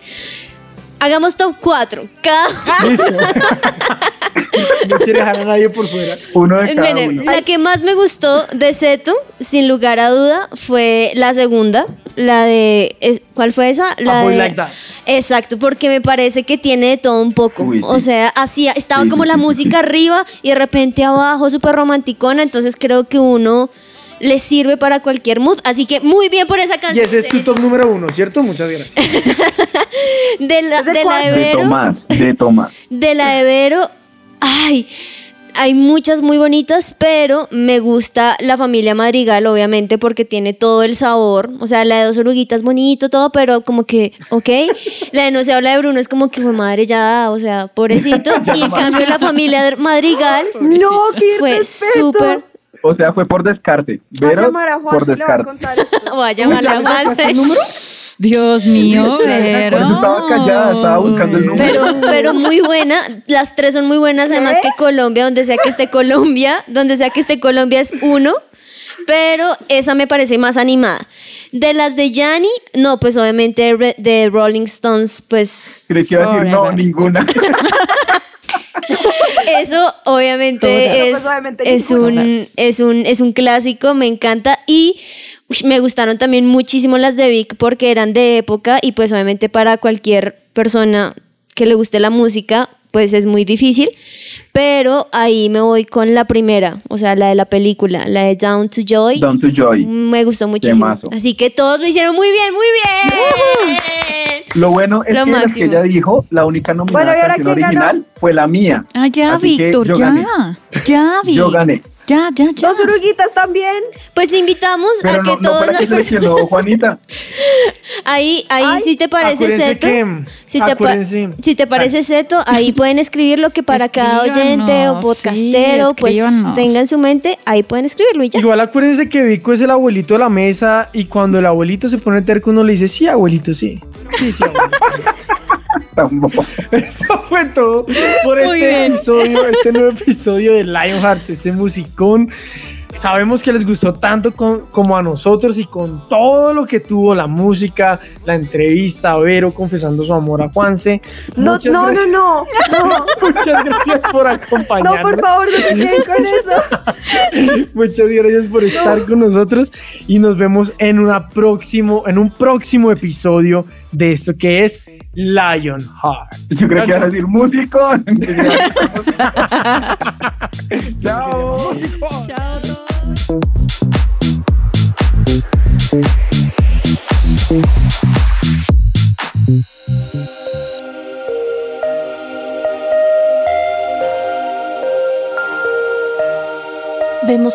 Hagamos top 4. Cada... Listo. no quiere dejar a nadie por fuera. Uno de cada Miren, uno. la que más me gustó de Seto, sin lugar a duda, fue la segunda. La de. ¿Cuál fue esa? La de- Like That. Exacto, porque me parece que tiene de todo un poco. Uy, sí. O sea, así estaba Sí, como sí, la sí, sí, música arriba y de repente abajo, súper romanticona. Entonces creo que uno le sirve para cualquier mood. Así que muy bien por esa Y canción. ese es tu top número 1, ¿cierto? Muchas gracias. De la, ¿Ese de la de De Vero. Tomás, de Tomás. De la de Vero, ay, hay muchas muy bonitas, pero me gusta la familia Madrigal, obviamente, porque tiene todo el sabor. O sea, la de dos oruguitas, bonito, todo, pero como que, ok. La de No se habla de Bruno es como que, "Jue madre, ya, o sea, pobrecito. Y en cambio, la familia de Madrigal No, qué fue súper. O sea, fue por descarte. Voy a llamar a Juan por si le va a descarte. contar esto. Voy a llamarla ¿Ya le más. sacaste el número? Dios mío, Vero. Por eso estaba callada, estaba buscando el número. Pero, pero muy buena, las tres son muy buenas, además que Colombia, donde sea que esté Colombia, donde sea que esté Colombia es uno, pero esa me parece más animada. De las de Yanni, no, pues obviamente de Rolling Stones, pues Creí que iba a decir, no, ninguna. Eso obviamente es, Pues, es, un, es, un, es un clásico, me encanta. Y me gustaron también muchísimo las de Vic porque eran de época y pues obviamente para cualquier persona que le guste la música pues es muy difícil, pero ahí me voy con la primera, o sea, la de la película, la de Down to Joy. Down to Joy. Me gustó muchísimo. Temazo. Así que todos lo hicieron muy bien, muy bien. Lo bueno es Lo que las que máximo. ella dijo, la única nominada Bueno, ¿y ahora canción quién ganó? original fue la mía. Ah, ya, Víctor, ya. gané. Ya, Víctor. Yo gané. Ya, ya, ya. Dos oruguitas también. Pues invitamos Pero a que no, no todas para las que personas... Juanita. Ahí, ahí Ay, si te parece seto, si, te pa- si te parece seto, ahí pueden escribir lo que para cada oyente o podcastero sí, pues tenga en su mente, ahí pueden escribirlo y ya. Igual acuérdense que Vico es el abuelito de la mesa y cuando el abuelito se pone terco uno le dice, sí, abuelito, sí. Sí, sí, abuelito. Eso fue todo por Muy este bien. episodio, este nuevo episodio de Lionheart, este Sabemos que les gustó tanto con- como a nosotros y con todo lo que tuvo la música, la entrevista, Vero confesando su amor a Juanse. No, Muchas no, no, gracias- no, no. Muchas gracias por acompañarnos. No, por favor, no se queden con eso. Muchas gracias por estar con nosotros y nos vemos en, una próximo, en un próximo episodio de esto que es Lionheart. Yo creo que iba a decir músico. Chao.